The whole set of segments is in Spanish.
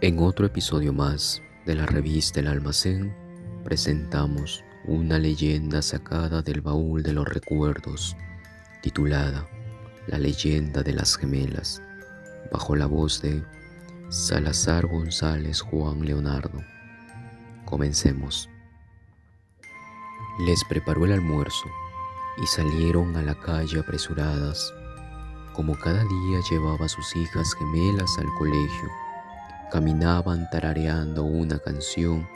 En otro episodio más de la revista El Almacén, presentamos una leyenda sacada del baúl de los recuerdos, titulada La leyenda de las gemelas, bajo la voz de Salazar González Juan Leonardo. Comencemos. Les preparó el almuerzo y salieron a la calle apresuradas. Como cada día llevaba a sus hijas gemelas al colegio, caminaban tarareando una canción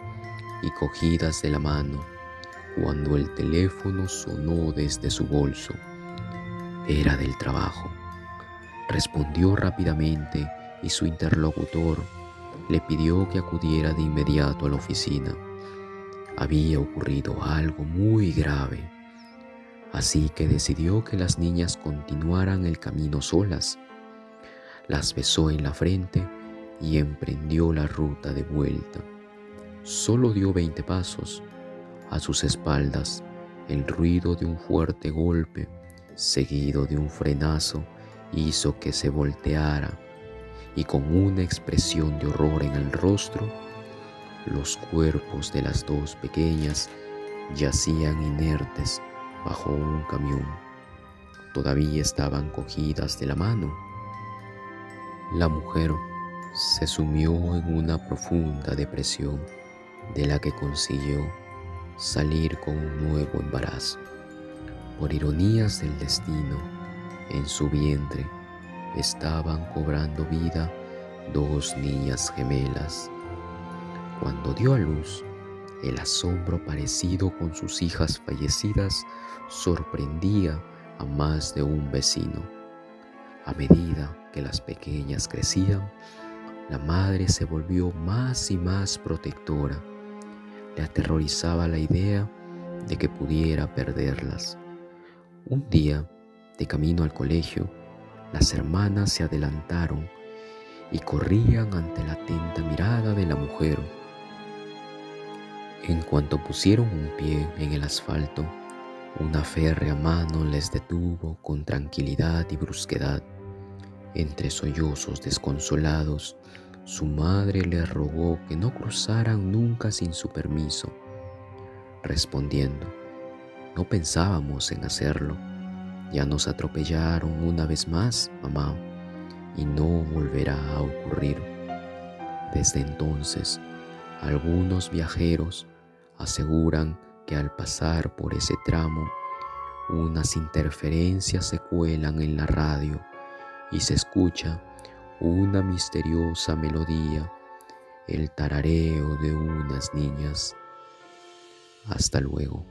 y cogidas de la mano cuando el teléfono sonó desde su bolso. Era del trabajo. Respondió rápidamente y su interlocutor le pidió que acudiera de inmediato a la oficina. Había ocurrido algo muy grave, así que decidió que las niñas continuaran el camino solas. Las besó en la frente y emprendió la ruta de vuelta. Solo dio veinte pasos. A sus espaldas, el ruido de un fuerte golpe, seguido de un frenazo, hizo que se volteara y con una expresión de horror en el rostro, los cuerpos de las dos pequeñas yacían inertes bajo un camión. Todavía estaban cogidas de la mano. La mujer se sumió en una profunda depresión de la que consiguió salir con un nuevo embarazo. Por ironías del destino, en su vientre estaban cobrando vida dos niñas gemelas. Cuando dio a luz, el asombro parecido con sus hijas fallecidas sorprendía a más de un vecino. A medida que las pequeñas crecían, la madre se volvió más y más protectora. Le aterrorizaba la idea de que pudiera perderlas. Un día, de camino al colegio, las hermanas se adelantaron y corrían ante la atenta mirada de la mujer. En cuanto pusieron un pie en el asfalto, una férrea mano les detuvo con tranquilidad y brusquedad. Entre sollozos desconsolados, su madre le rogó que no cruzaran nunca sin su permiso, respondiendo, no pensábamos en hacerlo, ya nos atropellaron una vez más, mamá, y no volverá a ocurrir. Desde entonces, algunos viajeros aseguran que al pasar por ese tramo, unas interferencias se cuelan en la radio y se escucha una misteriosa melodía, el tarareo de unas niñas. Hasta luego.